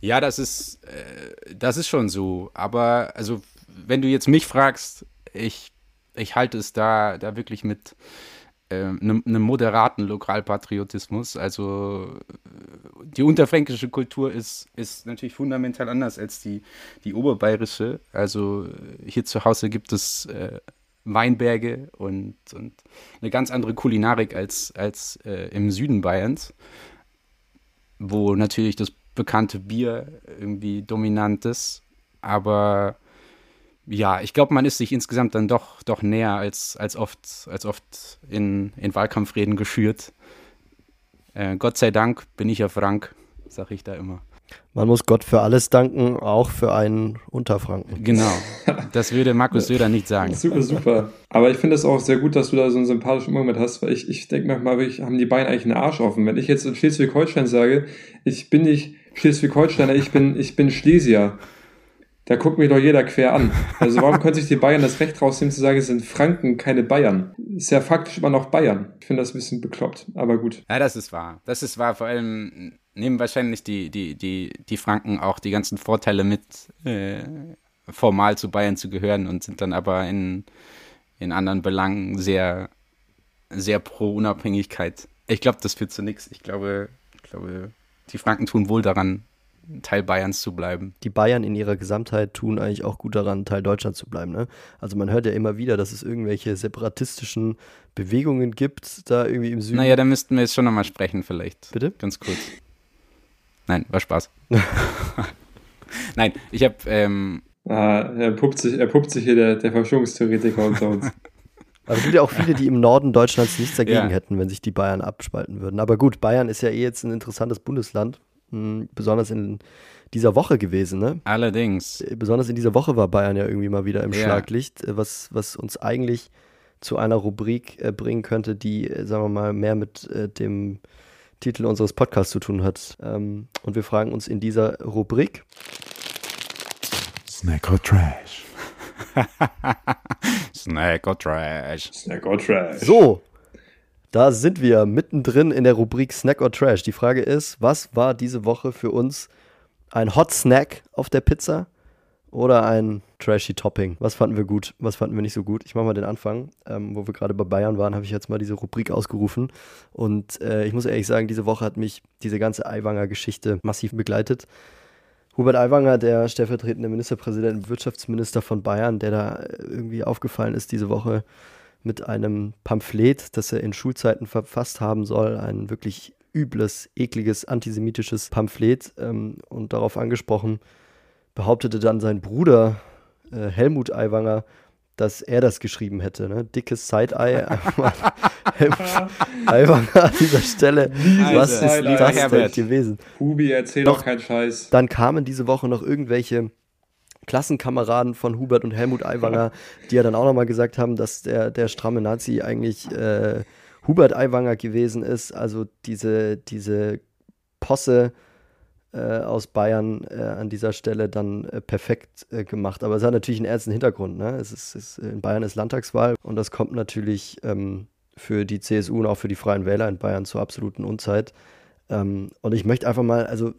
S2: Ja, das ist, äh, das ist schon so. Aber also, wenn du jetzt mich fragst, ich, ich halte es da, da wirklich mit einem äh, ne moderaten Lokalpatriotismus. Also die unterfränkische Kultur ist, ist natürlich fundamental anders als die, die oberbayerische. Also hier zu Hause gibt es äh, Weinberge und, und eine ganz andere Kulinarik als, als äh, im Süden Bayerns, wo natürlich das bekannte Bier irgendwie dominant ist. Aber ja, ich glaube, man ist sich insgesamt dann doch, doch näher als, als oft, als oft in, in Wahlkampfreden geschürt. Äh, Gott sei Dank bin ich ja Frank, sage ich da immer.
S3: Man muss Gott für alles danken, auch für einen Unterfranken.
S2: Genau. Das würde Markus [laughs] Söder nicht sagen.
S1: Super, super. Aber ich finde es auch sehr gut, dass du da so einen sympathischen Umgang mit hast, weil ich, ich denke manchmal, wirklich, haben die Beine eigentlich einen Arsch offen. Wenn ich jetzt in Schleswig-Holstein sage, ich bin nicht Schleswig-Holsteiner, ich bin, ich bin Schlesier. Da guckt mich doch jeder quer an. Also warum können sich die Bayern das Recht rausnehmen zu sagen, es sind Franken, keine Bayern? Ist ja faktisch immer noch Bayern. Ich finde das ein bisschen bekloppt, aber gut.
S2: Ja, das ist wahr. Das ist wahr. Vor allem nehmen wahrscheinlich die, die, die, die Franken auch die ganzen Vorteile mit, äh, formal zu Bayern zu gehören und sind dann aber in, in anderen Belangen sehr, sehr pro Unabhängigkeit. Ich glaube, das führt zu nichts. Ich glaube, ich glaube, die Franken tun wohl daran, Teil Bayerns zu bleiben.
S3: Die Bayern in ihrer Gesamtheit tun eigentlich auch gut daran, Teil Deutschlands zu bleiben. Ne? Also man hört ja immer wieder, dass es irgendwelche separatistischen Bewegungen gibt, da irgendwie im Süden.
S2: Naja, da müssten wir jetzt schon nochmal sprechen vielleicht.
S3: Bitte?
S2: Ganz kurz. Nein, war Spaß. [laughs] Nein, ich habe... Ähm,
S1: ah, er, puppt sich, er puppt sich hier der, der Verschwörungstheoretiker unter uns. [laughs]
S3: Aber es gibt ja auch viele, die im Norden Deutschlands nichts dagegen ja. hätten, wenn sich die Bayern abspalten würden. Aber gut, Bayern ist ja eh jetzt ein interessantes Bundesland besonders in dieser Woche gewesen, ne?
S2: Allerdings.
S3: Äh, besonders in dieser Woche war Bayern ja irgendwie mal wieder im ja. Schlaglicht, äh, was, was uns eigentlich zu einer Rubrik äh, bringen könnte, die, sagen wir mal, mehr mit äh, dem Titel unseres Podcasts zu tun hat. Ähm, und wir fragen uns in dieser Rubrik
S6: Snack or Trash. [laughs]
S2: Snack or Trash.
S1: Snack or Trash.
S3: So, da sind wir mittendrin in der Rubrik Snack or Trash. Die Frage ist, was war diese Woche für uns ein Hot Snack auf der Pizza oder ein trashy Topping? Was fanden wir gut, was fanden wir nicht so gut? Ich mache mal den Anfang. Ähm, wo wir gerade bei Bayern waren, habe ich jetzt mal diese Rubrik ausgerufen. Und äh, ich muss ehrlich sagen, diese Woche hat mich diese ganze Aiwanger-Geschichte massiv begleitet. Hubert Aiwanger, der stellvertretende Ministerpräsident und Wirtschaftsminister von Bayern, der da äh, irgendwie aufgefallen ist diese Woche, mit einem Pamphlet, das er in Schulzeiten verfasst haben soll, ein wirklich übles, ekliges, antisemitisches Pamphlet ähm, und darauf angesprochen, behauptete dann sein Bruder äh, Helmut Aiwanger, dass er das geschrieben hätte. Ne? Dickes Side-Eye. [laughs] Aiwanger an dieser Stelle. Was ist das denn gewesen?
S1: Hubi, erzähl doch, doch keinen Scheiß.
S3: Dann kamen diese Woche noch irgendwelche Klassenkameraden von Hubert und Helmut Aiwanger, [laughs] die ja dann auch nochmal gesagt haben, dass der, der stramme Nazi eigentlich äh, Hubert Aiwanger gewesen ist. Also diese, diese Posse äh, aus Bayern äh, an dieser Stelle dann äh, perfekt äh, gemacht. Aber es hat natürlich einen ernsten Hintergrund. Ne? Es ist, es, in Bayern ist Landtagswahl und das kommt natürlich ähm, für die CSU und auch für die Freien Wähler in Bayern zur absoluten Unzeit. Ähm, und ich möchte einfach mal, also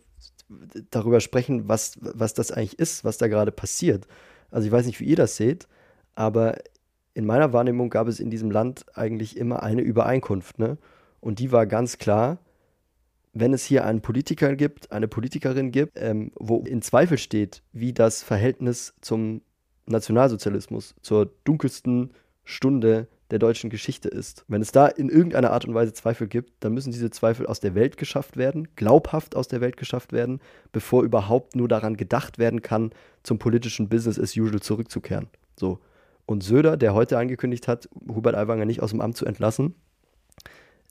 S3: darüber sprechen, was, was das eigentlich ist, was da gerade passiert. Also ich weiß nicht, wie ihr das seht, aber in meiner Wahrnehmung gab es in diesem Land eigentlich immer eine Übereinkunft. Ne? Und die war ganz klar, wenn es hier einen Politiker gibt, eine Politikerin gibt, ähm, wo in Zweifel steht, wie das Verhältnis zum Nationalsozialismus, zur dunkelsten Stunde der deutschen Geschichte ist. Wenn es da in irgendeiner Art und Weise Zweifel gibt, dann müssen diese Zweifel aus der Welt geschafft werden, glaubhaft aus der Welt geschafft werden, bevor überhaupt nur daran gedacht werden kann, zum politischen Business as usual zurückzukehren. So. Und Söder, der heute angekündigt hat, Hubert Aiwanger nicht aus dem Amt zu entlassen,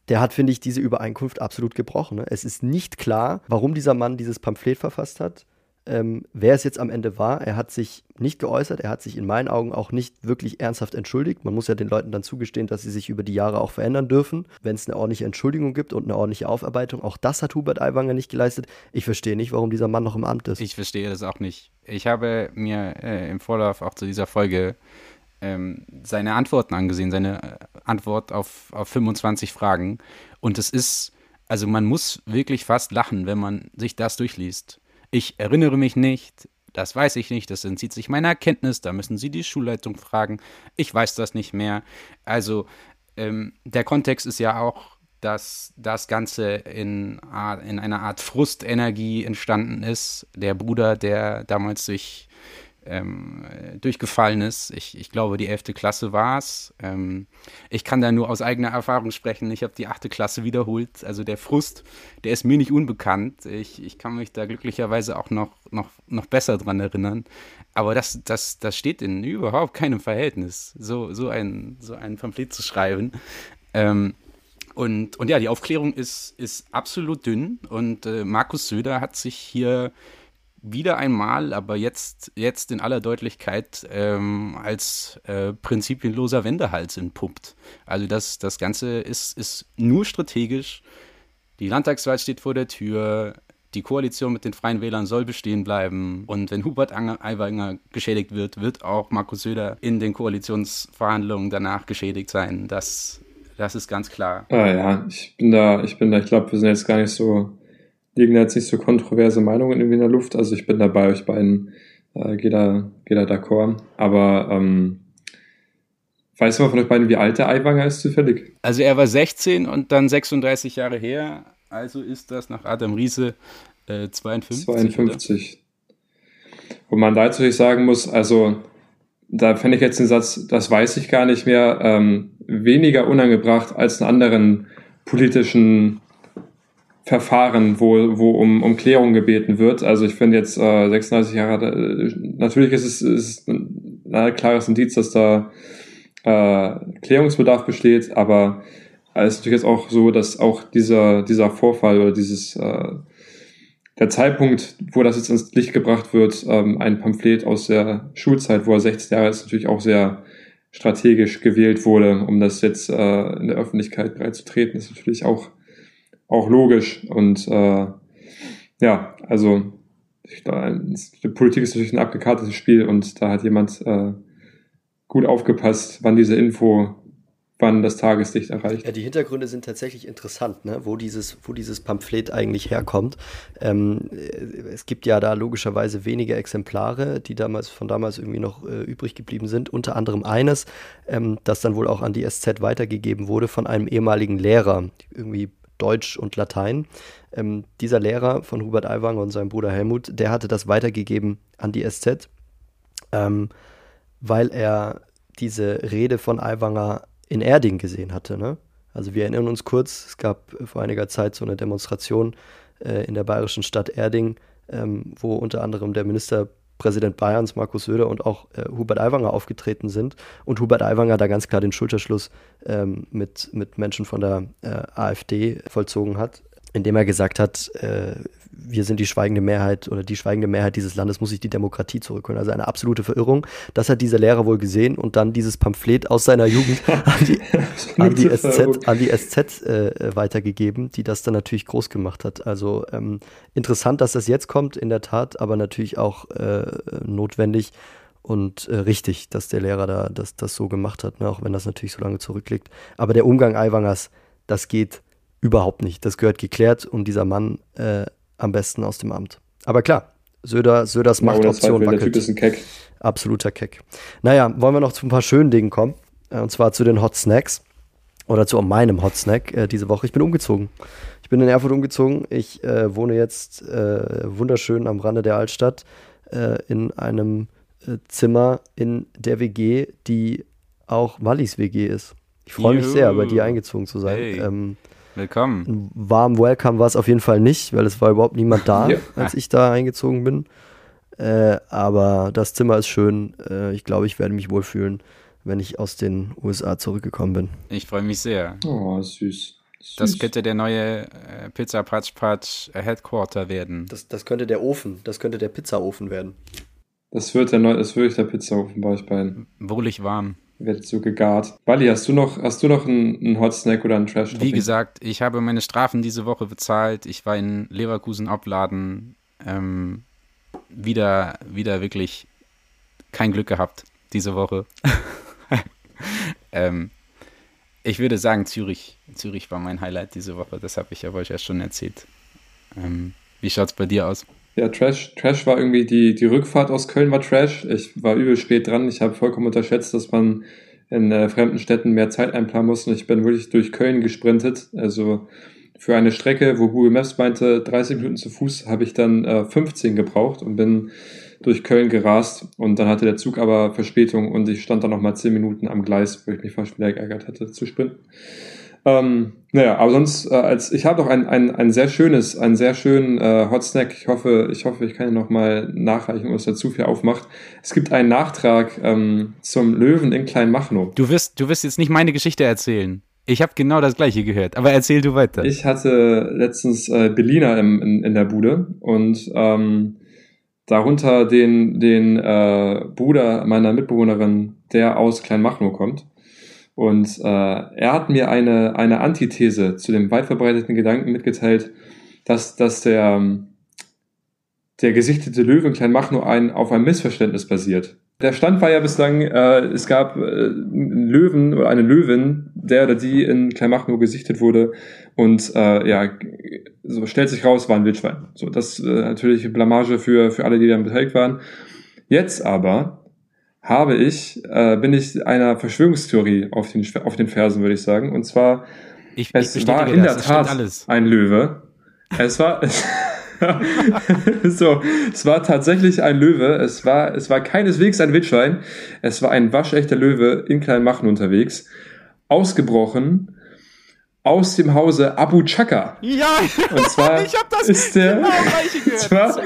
S3: der hat, finde ich, diese Übereinkunft absolut gebrochen. Ne? Es ist nicht klar, warum dieser Mann dieses Pamphlet verfasst hat ähm, wer es jetzt am Ende war. Er hat sich nicht geäußert, er hat sich in meinen Augen auch nicht wirklich ernsthaft entschuldigt. Man muss ja den Leuten dann zugestehen, dass sie sich über die Jahre auch verändern dürfen, wenn es eine ordentliche Entschuldigung gibt und eine ordentliche Aufarbeitung. Auch das hat Hubert Aiwanger nicht geleistet. Ich verstehe nicht, warum dieser Mann noch im Amt ist.
S2: Ich verstehe das auch nicht. Ich habe mir äh, im Vorlauf auch zu dieser Folge ähm, seine Antworten angesehen, seine äh, Antwort auf, auf 25 Fragen. Und es ist, also man muss wirklich fast lachen, wenn man sich das durchliest. Ich erinnere mich nicht, das weiß ich nicht, das entzieht sich meiner Kenntnis, da müssen Sie die Schulleitung fragen. Ich weiß das nicht mehr. Also ähm, der Kontext ist ja auch, dass das Ganze in, in einer Art Frustenergie entstanden ist. Der Bruder, der damals durch ähm, durchgefallen ist. Ich, ich glaube, die 11. Klasse war es. Ähm, ich kann da nur aus eigener Erfahrung sprechen. Ich habe die 8. Klasse wiederholt. Also der Frust, der ist mir nicht unbekannt. Ich, ich kann mich da glücklicherweise auch noch, noch, noch besser dran erinnern. Aber das, das, das steht in überhaupt keinem Verhältnis, so, so, ein, so ein Pamphlet zu schreiben. Ähm, und, und ja, die Aufklärung ist, ist absolut dünn. Und äh, Markus Söder hat sich hier wieder einmal, aber jetzt, jetzt in aller Deutlichkeit ähm, als äh, prinzipienloser Wendehals entpuppt. Also das, das Ganze ist, ist nur strategisch. Die Landtagswahl steht vor der Tür. Die Koalition mit den Freien Wählern soll bestehen bleiben. Und wenn Hubert Aiwanger geschädigt wird, wird auch Markus Söder in den Koalitionsverhandlungen danach geschädigt sein. Das, das ist ganz klar.
S1: Ah ja, ich bin da, ich bin da, ich glaube, wir sind jetzt gar nicht so liegen jetzt nicht so kontroverse Meinungen irgendwie in der Luft. Also ich bin da bei euch beiden, äh, geht da, geht da d'accord. Aber ähm, weißt du mal von euch beiden, wie alt der Aiwanger ist zufällig?
S2: Also er war 16 und dann 36 Jahre her. Also ist das nach Adam Riese äh, 52.
S1: 52. Oder? Wo man dazu sagen muss, also da fände ich jetzt den Satz, das weiß ich gar nicht mehr, ähm, weniger unangebracht als einen anderen politischen Verfahren, wo, wo um, um Klärung gebeten wird. Also ich finde jetzt äh, 36 Jahre, äh, natürlich ist es ist ein, ein klares Indiz, dass da äh, Klärungsbedarf besteht, aber es ist natürlich jetzt auch so, dass auch dieser, dieser Vorfall oder dieses äh, der Zeitpunkt, wo das jetzt ins Licht gebracht wird, ähm, ein Pamphlet aus der Schulzeit, wo er 16 Jahre ist, natürlich auch sehr strategisch gewählt wurde, um das jetzt äh, in der Öffentlichkeit breit zu treten, ist natürlich auch auch logisch. Und äh, ja, also ich, die Politik ist natürlich ein abgekartetes Spiel und da hat jemand äh, gut aufgepasst, wann diese Info wann das Tageslicht erreicht.
S3: Ja, die Hintergründe sind tatsächlich interessant, ne? wo, dieses, wo dieses Pamphlet eigentlich herkommt. Ähm, es gibt ja da logischerweise wenige Exemplare, die damals von damals irgendwie noch äh, übrig geblieben sind. Unter anderem eines, ähm, das dann wohl auch an die SZ weitergegeben wurde von einem ehemaligen Lehrer, irgendwie Deutsch und Latein. Ähm, dieser Lehrer von Hubert Aiwanger und seinem Bruder Helmut, der hatte das weitergegeben an die SZ, ähm, weil er diese Rede von Aiwanger in Erding gesehen hatte. Ne? Also wir erinnern uns kurz, es gab vor einiger Zeit so eine Demonstration äh, in der bayerischen Stadt Erding, ähm, wo unter anderem der Minister Präsident Bayerns, Markus Söder und auch äh, Hubert Aiwanger aufgetreten sind und Hubert Aiwanger da ganz klar den Schulterschluss ähm, mit, mit Menschen von der äh, AfD vollzogen hat, indem er gesagt hat, äh, wir sind die schweigende Mehrheit oder die schweigende Mehrheit dieses Landes muss sich die Demokratie zurückholen. Also eine absolute Verirrung. Das hat dieser Lehrer wohl gesehen und dann dieses Pamphlet aus seiner Jugend [laughs] an die, an die SZ, an die SZ äh, weitergegeben, die das dann natürlich groß gemacht hat. Also ähm, interessant, dass das jetzt kommt, in der Tat, aber natürlich auch äh, notwendig und äh, richtig, dass der Lehrer da das, das so gemacht hat, ne? auch wenn das natürlich so lange zurückliegt. Aber der Umgang Aiwangers, das geht überhaupt nicht. Das gehört geklärt und dieser Mann äh, am besten aus dem Amt. Aber klar, Söder, Söders Machtoption
S1: wackelt. Der Typ ist ein Keck.
S3: Absoluter Keck. Naja, wollen wir noch zu ein paar schönen Dingen kommen. Äh, und zwar zu den Hot Snacks. Oder zu meinem Hot Snack äh, diese Woche. Ich bin umgezogen. Ich bin in Erfurt umgezogen. Ich äh, wohne jetzt äh, wunderschön am Rande der Altstadt äh, in einem äh, Zimmer in der WG, die auch Wallis WG ist. Ich freue mich sehr, bei dir eingezogen zu sein. Hey. Ähm,
S2: Willkommen.
S3: Warm Welcome war es auf jeden Fall nicht, weil es war überhaupt niemand da, [laughs] ja. als ich da eingezogen bin. Äh, aber das Zimmer ist schön. Äh, ich glaube, ich werde mich wohlfühlen, wenn ich aus den USA zurückgekommen bin.
S2: Ich freue mich sehr.
S1: Oh, süß.
S2: Das
S1: Süß.
S2: könnte der neue äh, Pizza Patch Patch äh, Headquarter werden.
S3: Das, das könnte der Ofen, das könnte der Pizzaofen werden.
S1: Das wird der neue, das wird der Pizzaofen bei euch beiden.
S2: Wohlig warm.
S1: Wird so gegart. Wally, hast du noch, hast du noch einen, einen Hot Snack oder einen Trash
S2: Wie gesagt, ich habe meine Strafen diese Woche bezahlt. Ich war in Leverkusen abladen. Ähm, wieder, wieder wirklich kein Glück gehabt diese Woche. [laughs] ähm, ich würde sagen, Zürich. Zürich war mein Highlight diese Woche. Das habe ich ja euch ja schon erzählt. Ähm, wie schaut's bei dir aus?
S1: Ja, Trash, Trash war irgendwie die, die Rückfahrt aus Köln war Trash. Ich war übel spät dran. Ich habe vollkommen unterschätzt, dass man in äh, fremden Städten mehr Zeit einplanen muss. Und ich bin wirklich durch Köln gesprintet. Also für eine Strecke, wo Google Maps meinte, 30 Minuten zu Fuß, habe ich dann äh, 15 gebraucht und bin durch Köln gerast. Und dann hatte der Zug aber Verspätung und ich stand dann noch mal 10 Minuten am Gleis, wo ich mich fast wieder geärgert hatte zu sprinten. Ähm, naja, aber sonst, äh, als ich habe noch ein, ein, ein sehr schönes, einen sehr schönen äh, Hot Snack. Ich hoffe, ich hoffe, ich kann ihn noch mal nachreichen, dass er zu viel aufmacht. Es gibt einen Nachtrag ähm, zum Löwen in Kleinmachnow.
S2: Du wirst, du wirst jetzt nicht meine Geschichte erzählen. Ich habe genau das gleiche gehört, aber erzähl du weiter.
S1: Ich hatte letztens äh, Berliner im, in, in der Bude und ähm, darunter den, den äh, Bruder meiner Mitbewohnerin, der aus Kleinmachnow kommt. Und äh, er hat mir eine, eine Antithese zu dem weit verbreiteten Gedanken mitgeteilt, dass, dass der, der gesichtete Löwe in Kleinmachnow ein, auf einem Missverständnis basiert. Der Stand war ja bislang, äh, es gab äh, einen Löwen oder eine Löwin, der oder die in Kleinmachnow gesichtet wurde und äh, ja, so stellt sich raus, war ein Wildschwein. So, das äh, natürlich Blamage für, für alle, die daran beteiligt waren. Jetzt aber habe ich, äh, bin ich einer Verschwörungstheorie auf den, auf den Fersen, würde ich sagen. Und zwar,
S2: ich,
S1: es
S2: ich
S1: war in
S2: das,
S1: der Tat
S2: alles.
S1: ein Löwe. Es war, [laughs] so, es war tatsächlich ein Löwe. Es war, es war keineswegs ein Wildschwein. Es war ein waschechter Löwe in Kleinmachen unterwegs. Ausgebrochen aus dem Hause Abu Chaka.
S2: Ja,
S1: Und zwar [laughs]
S2: ich habe das
S1: ist der,
S2: genau gleiche [laughs] gehört.
S1: zwar,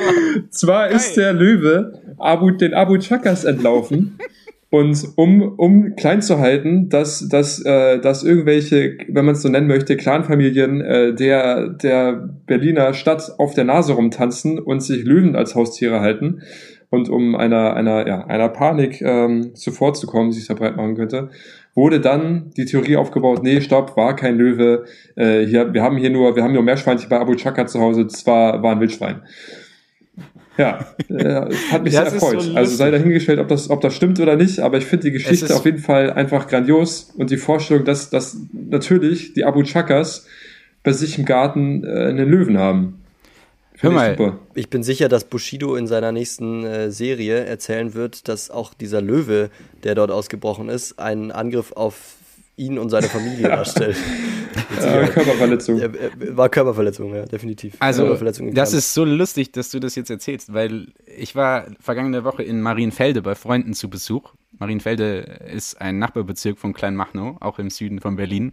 S1: zwar ist der Löwe Abu, den Abu Chakas entlaufen. [laughs] Und um, um klein zu halten, dass, dass, äh, dass irgendwelche, wenn man es so nennen möchte, Clanfamilien äh, der, der Berliner Stadt auf der Nase rumtanzen und sich Löwen als Haustiere halten. Und um einer, einer, ja, einer Panik ähm, zuvorzukommen, die sich da breit machen könnte, wurde dann die Theorie aufgebaut, nee, stopp, war kein Löwe. Äh, hier, wir haben hier nur, wir haben nur Meerschweinchen bei Abu Chaka zu Hause, das war, ein Wildschwein. Ja, äh, hat mich sehr
S2: ist so
S1: erfreut. also sei dahingestellt, ob das, ob das stimmt oder nicht, aber ich finde die Geschichte auf jeden Fall einfach grandios und die Vorstellung, dass, dass natürlich die Abu Chakas bei sich im Garten äh, einen Löwen haben.
S2: Hör mal.
S1: super.
S3: Ich bin sicher, dass Bushido in seiner nächsten äh, Serie erzählen wird, dass auch dieser Löwe, der dort ausgebrochen ist, einen Angriff auf ihn und seine Familie [laughs] darstellt.
S1: Äh. Körperverletzung.
S3: Er- er- War Körperverletzung, ja, definitiv.
S2: Also, das ist so lustig, dass du das jetzt erzählst, weil ich war vergangene Woche in Marienfelde bei Freunden zu Besuch. Marienfelde ist ein Nachbarbezirk von Kleinmachnow, auch im Süden von Berlin.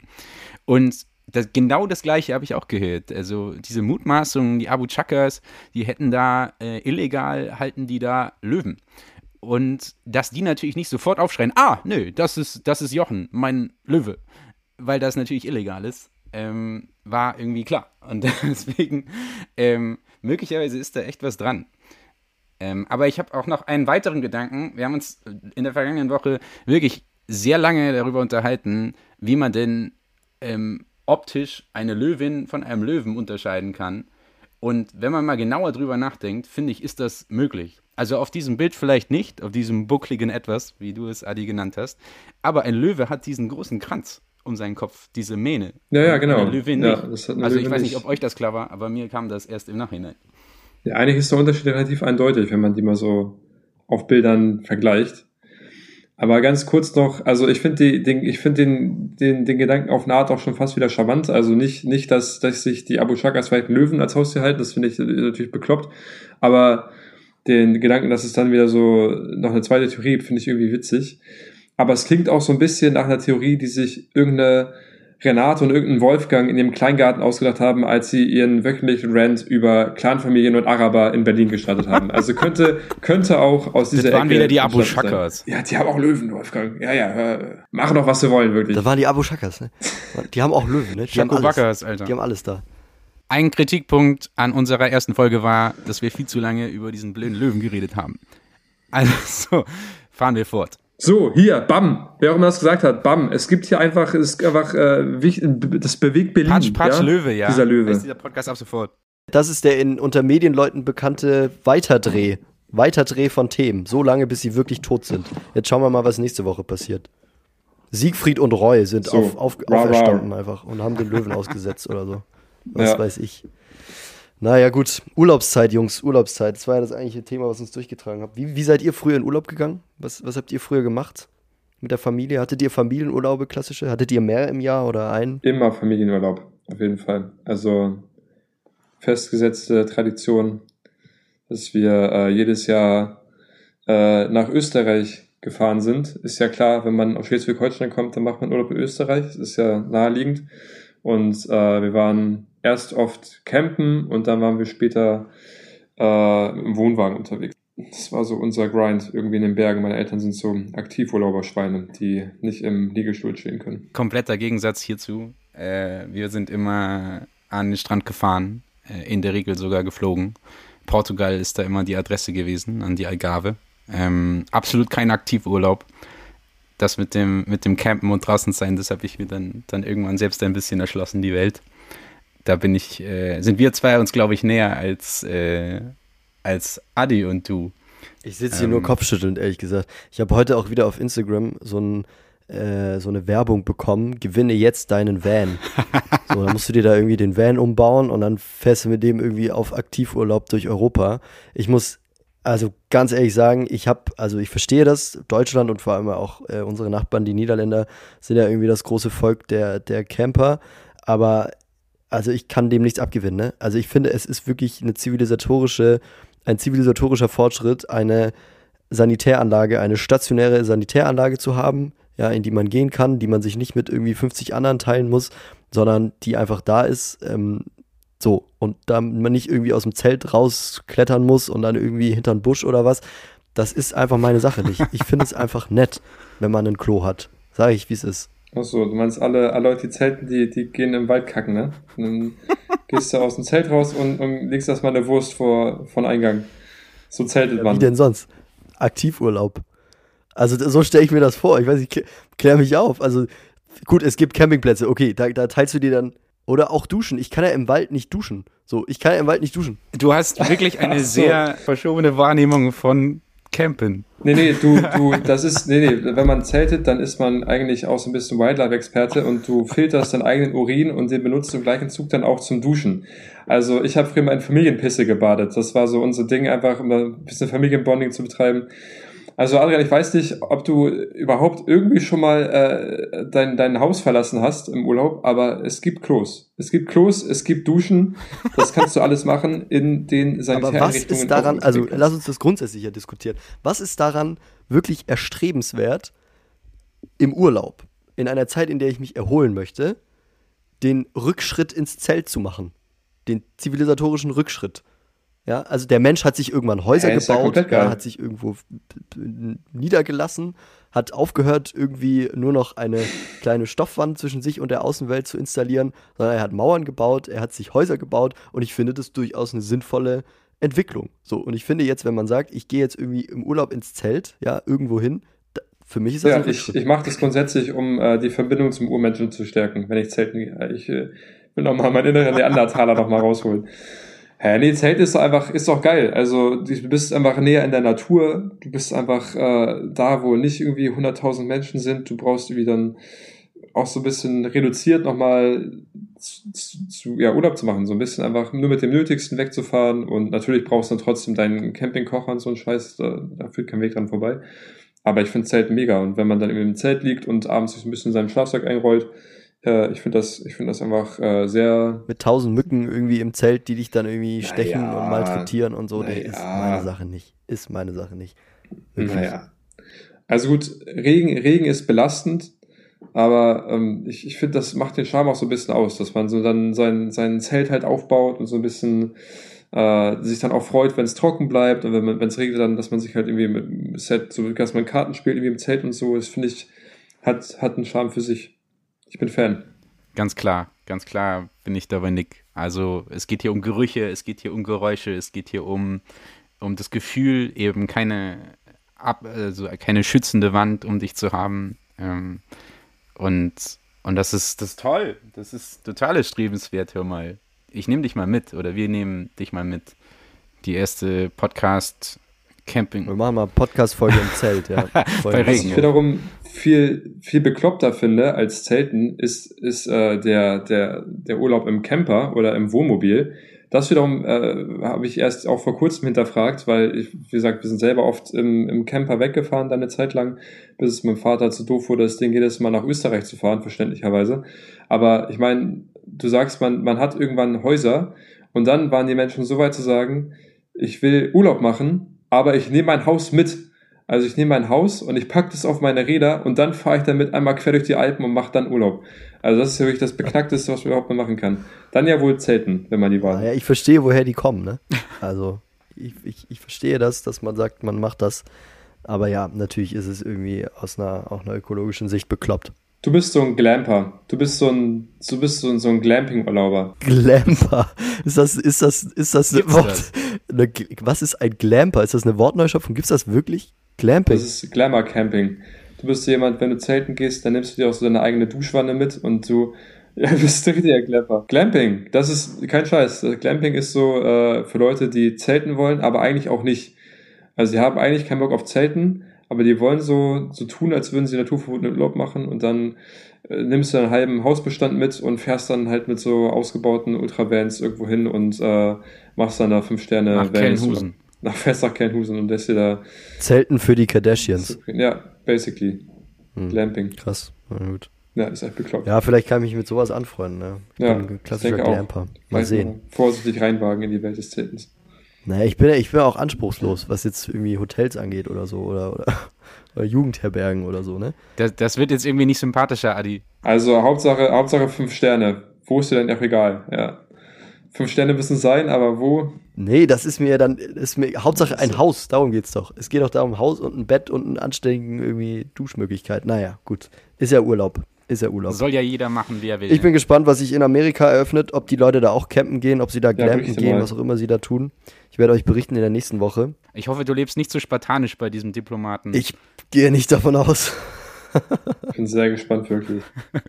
S2: Und das, genau das Gleiche habe ich auch gehört. Also diese Mutmaßungen, die Abu Chakas, die hätten da äh, illegal, halten die da Löwen. Und dass die natürlich nicht sofort aufschreien, ah, nö, das ist, das ist Jochen, mein Löwe. Weil das natürlich illegal ist, ähm, war irgendwie klar. Und [laughs] deswegen, ähm, möglicherweise ist da echt was dran. Ähm, aber ich habe auch noch einen weiteren Gedanken. Wir haben uns in der vergangenen Woche wirklich sehr lange darüber unterhalten, wie man denn ähm, optisch eine Löwin von einem Löwen unterscheiden kann. Und wenn man mal genauer drüber nachdenkt, finde ich, ist das möglich. Also auf diesem Bild vielleicht nicht, auf diesem buckligen Etwas, wie du es, Adi, genannt hast. Aber ein Löwe hat diesen großen Kranz um seinen Kopf, diese Mähne.
S1: Ja, ja, genau.
S2: Eine Löwin
S1: Ja,
S2: nicht. also ich
S1: Löwin
S2: weiß nicht,
S1: nicht.
S2: ob euch das klar war, aber mir kam das erst im Nachhinein.
S1: Ja, eigentlich ist der Unterschied relativ eindeutig, wenn man die mal so auf Bildern vergleicht. Aber ganz kurz noch, also ich finde den, ich finde den, den, den Gedanken auf eine Art auch schon fast wieder charmant. Also nicht, nicht, dass, dass sich die Abu Shakas vielleicht Löwen als Haustier halten, das finde ich natürlich bekloppt. Aber den Gedanken, dass es dann wieder so noch eine zweite Theorie gibt, finde ich irgendwie witzig. Aber es klingt auch so ein bisschen nach einer Theorie, die sich irgendeine Renate und irgendein Wolfgang in ihrem Kleingarten ausgedacht haben, als sie ihren wöchentlichen Rant über Clanfamilien und Araber in Berlin gestartet haben. Also könnte, könnte auch aus dieser
S2: Das waren
S1: Ecke
S2: wieder die Abu. Shakas.
S1: Ja, die haben auch Löwen, Wolfgang. Ja, ja, machen doch, was sie wollen, wirklich.
S3: Da waren die Abu Shakas, ne? Die haben auch Löwen, ne? Die haben alles.
S2: Backers, Alter.
S3: Die haben alles da.
S2: Ein Kritikpunkt an unserer ersten Folge war, dass wir viel zu lange über diesen blöden Löwen geredet haben. Also, fahren wir fort.
S1: So, hier, Bam. Wer auch immer das gesagt hat, Bam. Es gibt hier einfach, es ist einfach, äh, wich- das bewegt Berlin.
S2: Patsch, Patsch,
S1: ja?
S2: Löwe, ja.
S1: Dieser Löwe.
S2: Heißt dieser Podcast ab sofort.
S3: Das ist der in unter Medienleuten bekannte Weiterdreh. Weiterdreh von Themen. So lange, bis sie wirklich tot sind. Jetzt schauen wir mal, was nächste Woche passiert. Siegfried und Roy sind
S1: So,
S3: auf, auf, auferstanden einfach und haben den Löwen ausgesetzt oder so. [laughs] Was
S1: Ja.
S3: weiß ich. Naja, gut. Urlaubszeit, Jungs, Urlaubszeit. Das war ja das eigentliche Thema, was uns durchgetragen hat. Wie, wie seid ihr früher in Urlaub gegangen? Was, was habt ihr früher gemacht? Mit der Familie? Hattet ihr Familienurlaube, klassische? Hattet ihr mehr im Jahr oder einen?
S1: Immer Familienurlaub, auf jeden Fall. Also festgesetzte Tradition, dass wir äh, jedes Jahr äh, nach Österreich gefahren sind. Ist ja klar, wenn man aus Schleswig-Holstein kommt, dann macht man Urlaub in Österreich. Das ist ja naheliegend. Und äh, wir waren erst oft campen und dann waren wir später äh, im Wohnwagen unterwegs. Das war so unser Grind irgendwie in den Bergen. Meine Eltern sind so Aktivurlauberschweine, die nicht im Liegestuhl stehen können.
S2: Kompletter Gegensatz hierzu. Äh, wir sind immer an den Strand gefahren, äh, in der Regel sogar geflogen. Portugal ist da immer die Adresse gewesen, an die Algarve. Ähm, absolut kein Aktivurlaub. Das mit dem, mit dem Campen und draußen sein, das habe ich mir dann, dann irgendwann selbst ein bisschen erschlossen, die Welt. Da bin ich, äh, sind wir zwei uns, glaube ich, näher als, äh, als Adi und du.
S3: Ich sitze hier
S2: Ähm.
S3: nur kopfschüttelnd, ehrlich gesagt. Ich habe heute auch wieder auf Instagram so, ein, äh, so eine Werbung bekommen, gewinne jetzt deinen Van. [laughs] so, dann musst du dir da irgendwie den Van umbauen und dann fährst du mit dem irgendwie auf Aktivurlaub durch Europa. Ich muss also ganz ehrlich sagen, ich habe, also ich verstehe das, Deutschland und vor allem auch äh, unsere Nachbarn, die Niederländer, sind ja irgendwie das große Volk der, der Camper, aber also ich kann dem nichts abgewinnen. Ne? Also ich finde, es ist wirklich eine zivilisatorische, ein zivilisatorischer Fortschritt, eine Sanitäranlage, eine stationäre Sanitäranlage zu haben, ja, in die man gehen kann, die man sich nicht mit irgendwie 50 anderen teilen muss, sondern die einfach da ist. Ähm, so, und da man nicht irgendwie aus dem Zelt rausklettern muss und dann irgendwie hinter einen Busch oder was, das ist einfach meine Sache nicht. Ich finde es einfach nett, wenn man ein Klo hat. Sage ich, wie es ist.
S1: Achso, du meinst alle, alle Leute, die zelten, die, die gehen im Wald kacken, ne? Und dann [laughs] gehst du aus dem Zelt raus und, und legst erstmal eine Wurst vor, von Eingang. So zeltet
S3: Ja,
S1: man.
S3: wie denn sonst? Aktivurlaub. Also so stelle ich mir das vor. Ich weiß nicht, klär, mich auf. Also gut, es gibt Campingplätze. Okay, da, da teilst du dir dann oder auch duschen. Ich kann ja im Wald nicht duschen. So, ich kann ja im Wald nicht duschen.
S2: Du hast wirklich eine [laughs]
S1: so.
S2: sehr verschobene Wahrnehmung von Campen.
S1: Nee, nee, du, [laughs] du, das ist, nee, nee, wenn man zeltet, dann ist man eigentlich auch so ein bisschen Wildlife-Experte und du filterst deinen eigenen Urin und den benutzt du im gleichen Zug dann auch zum Duschen. Also ich habe früher mal in Familienpisse gebadet. Das war so unser Ding, einfach um ein bisschen Familienbonding zu betreiben. Also Adrian, ich weiß nicht, ob du überhaupt irgendwie schon mal äh, dein, dein Haus verlassen hast im Urlaub, aber es gibt Klos. Es gibt Klos, es gibt Duschen. Das kannst du alles machen in den
S3: Aber was
S1: Sanitäreinrichtungen.
S3: ist daran, also lass uns das grundsätzlicher diskutieren. Was ist daran wirklich erstrebenswert im Urlaub, in einer Zeit, in der ich mich erholen möchte, den Rückschritt ins Zelt zu machen? Den zivilisatorischen Rückschritt. Ja, also der Mensch hat sich irgendwann Häuser
S1: Ja,
S3: gebaut, ja, hat sich irgendwo niedergelassen, hat aufgehört, irgendwie nur noch eine kleine Stoffwand zwischen sich und der Außenwelt zu installieren, sondern er hat Mauern gebaut, er hat sich Häuser gebaut und ich finde das durchaus eine sinnvolle Entwicklung. So, und ich finde jetzt, wenn man sagt, ich gehe jetzt irgendwie im Urlaub ins Zelt, ja, irgendwo hin, für mich ist das
S1: Ja,
S3: ein
S1: ich, ich mache das grundsätzlich, um äh, die Verbindung zum Urmenschen zu stärken, wenn ich zelten gehe. Ich äh, will noch mal meinen inneren Neandertaler noch mal rausholen. Hä, nee, Zelt ist doch einfach, ist doch geil. Also du bist einfach näher in der Natur. Du bist einfach äh, da, wo nicht irgendwie 100.000 Menschen sind. Du brauchst irgendwie dann auch so ein bisschen reduziert nochmal zu, zu, ja, Urlaub zu machen. So ein bisschen einfach nur mit dem Nötigsten wegzufahren. Und natürlich brauchst du dann trotzdem deinen Campingkocher und so einen Scheiß. Da, da führt kein Weg dran vorbei. Aber ich finde Zelt mega. Und wenn man dann eben im Zelt liegt und abends sich ein bisschen in seinen Schlafsack einrollt, äh, ich finde das, ich finde das einfach äh, sehr.
S3: Mit tausend Mücken irgendwie im Zelt, die dich dann irgendwie stechen
S1: Naja,
S3: und malträtieren und so, nee,
S1: naja.
S3: ist meine Sache nicht. Ist meine Sache nicht. Wirklich.
S1: Naja. Also gut, Regen, Regen ist belastend, Aber ähm, ich, ich finde, das macht den Charme auch so ein bisschen aus, dass man so dann sein, sein Zelt halt aufbaut und so ein bisschen äh, sich dann auch freut, wenn es trocken bleibt und wenn es regnet, dann, dass man sich halt irgendwie mit Set, so dass man Karten spielt, irgendwie im Zelt und so, das finde ich, hat, hat einen Charme für sich. Ich bin Fan.
S2: Ganz klar, ganz klar bin ich dabei Nick. Also es geht hier um Gerüche, es geht hier um Geräusche, es geht hier um, um das Gefühl, eben keine, ab, also keine schützende Wand um dich zu haben. Ähm, und, und das ist das ist toll. Das ist total erstrebenswert, hör mal. Ich nehme dich mal mit oder wir nehmen dich mal mit. Die erste Podcast Camping.
S3: Wir machen mal Podcast-Folge im Zelt, ja. [laughs]
S2: Bei
S1: Was
S2: Regen.
S1: ich wiederum viel, viel bekloppter finde als Zelten, ist, ist äh, der, der, der Urlaub im Camper oder im Wohnmobil. Das wiederum äh, habe ich erst auch vor kurzem hinterfragt, weil, ich, wie gesagt, wir sind selber oft im, im Camper weggefahren, dann eine Zeit lang, bis es meinem Vater zu doof wurde, das Ding jedes Mal nach Österreich zu fahren, verständlicherweise. Aber ich meine, du sagst, man, man hat irgendwann Häuser und dann waren die Menschen so weit zu sagen, ich will Urlaub machen, aber ich nehme mein Haus mit. Also ich nehme mein Haus und ich packe das auf meine Räder und dann fahre ich damit einmal quer durch die Alpen und mache dann Urlaub. Also das ist ja wirklich das Beknackteste, was man überhaupt machen kann. Dann ja wohl Zelten, wenn man die Wahl hat.
S3: Naja, ich verstehe, woher die kommen, ne? Also, ich, ich, ich verstehe das, dass man sagt, man macht das. Aber ja, natürlich ist es irgendwie aus einer, auch einer ökologischen Sicht bekloppt.
S1: Du bist so ein Glamper. Du bist so ein, du bist so ein, so ein Glamping-Urlauber.
S3: Glamper. Ist das, ist das, ist das eine
S2: Gibt's
S3: Wort?
S2: das?
S3: Eine, was ist ein Glamper? Ist das eine Wortneuschöpfung? Gibt es das wirklich? Glamping?
S1: Das ist Glamour-Camping. Du bist jemand, wenn du zelten gehst, dann nimmst du dir auch so deine eigene Duschwanne mit und du ja, [laughs] du bist ein richtiger Glamper. Glamping, das ist kein Scheiß. Glamping ist so äh, für Leute, die zelten wollen, aber eigentlich auch nicht. Also sie haben eigentlich keinen Bock auf Zelten, aber die wollen so, so tun, als würden sie naturverbotenen Urlaub machen und dann äh, nimmst du einen halben Hausbestand mit und fährst dann halt mit so ausgebauten Ultravans irgendwo hin und äh, machst dann da fünf Sterne
S2: Nach
S1: Vans.
S2: Kellenhusen. [laughs]
S1: Nach fährst nach Kellenhusen und lässt dir da
S3: Zelten für die Kardashians.
S1: ja, basically.
S3: Hm.
S1: Glamping.
S3: Krass. Na gut.
S1: Ja, ist echt bekloppt.
S3: Ja, vielleicht kann ich mich mit sowas anfreunden. Ne? Ich
S1: Ja,
S3: bin ein
S1: ich
S3: klassischer. Glamper. Mal
S1: Weiß
S3: sehen.
S1: Vorsichtig reinwagen in die Welt des Zeltens.
S3: Naja, ich bin, ich bin auch anspruchslos, was jetzt irgendwie Hotels angeht oder so. Oder, oder, [laughs] oder Jugendherbergen oder so, ne?
S2: Das, das wird jetzt irgendwie nicht sympathischer, Adi.
S1: Also Hauptsache, Hauptsache fünf Sterne. Wo ist dir denn auch egal? Ja. Fünf Sterne müssen sein, aber wo?
S3: Nee, das ist mir dann, ist mir, Hauptsache ein Haus, darum geht's doch. Es geht doch darum, Haus und ein Bett und eine anständigen irgendwie Duschmöglichkeit. Naja, gut. Ist ja Urlaub. Ist ja Urlaub.
S2: Soll ja jeder machen, wie er will.
S3: Ich bin gespannt, was sich in Amerika eröffnet, ob die Leute da auch campen gehen, ob sie da glampen
S1: berichte
S3: gehen,
S1: mal.
S3: was auch immer sie da tun. Ich werde euch berichten in der nächsten Woche.
S2: ich hoffe, du lebst nicht so spartanisch bei diesem Diplomaten.
S3: Ich gehe nicht davon aus.
S1: Ich [laughs] bin sehr gespannt, wirklich. [laughs]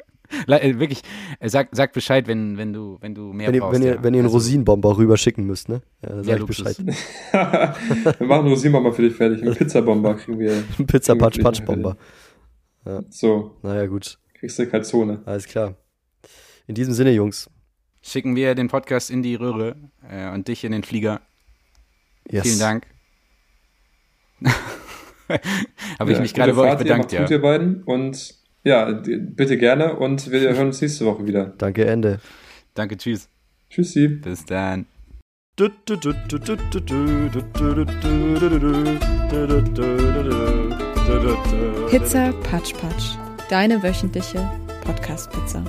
S2: Äh, Wirklich, äh, sag, sag Bescheid, wenn, wenn, du, wenn du mehr
S3: Wenn ihr,
S2: brauchst.
S3: wenn ihr,
S2: ja.
S3: wenn ihr einen
S2: Also,
S3: Rosinenbomber rüber schicken müsst, ne? Ja, dann
S2: Ja,
S3: sag ich. Bescheid. [laughs]
S1: wir machen Rosinenbomber für dich fertig. Einen Pizzabomber kriegen wir.
S3: Ein Pizza Patch
S1: Kriegen wir
S3: Patch Bomber.
S1: So,
S3: Naja, gut.
S1: Kriegst du Kalzone.
S3: Alles klar. In diesem Sinne, Jungs.
S2: Schicken wir den Podcast in die Röhre äh, und dich in den Flieger.
S3: Yes.
S2: Vielen Dank. [laughs] Habe ich
S1: Ja,
S2: mich gerade bei euch
S1: ihr
S2: bedankt,
S1: macht
S2: ja.
S1: Gut, ihr beiden. Und ja, bitte gerne. Und wir hören uns nächste Woche wieder.
S3: Danke, Ende.
S2: Danke, tschüss.
S1: Tschüssi.
S2: Bis dann.
S4: Pizza Patsch Patsch. Deine wöchentliche Podcast-Pizza.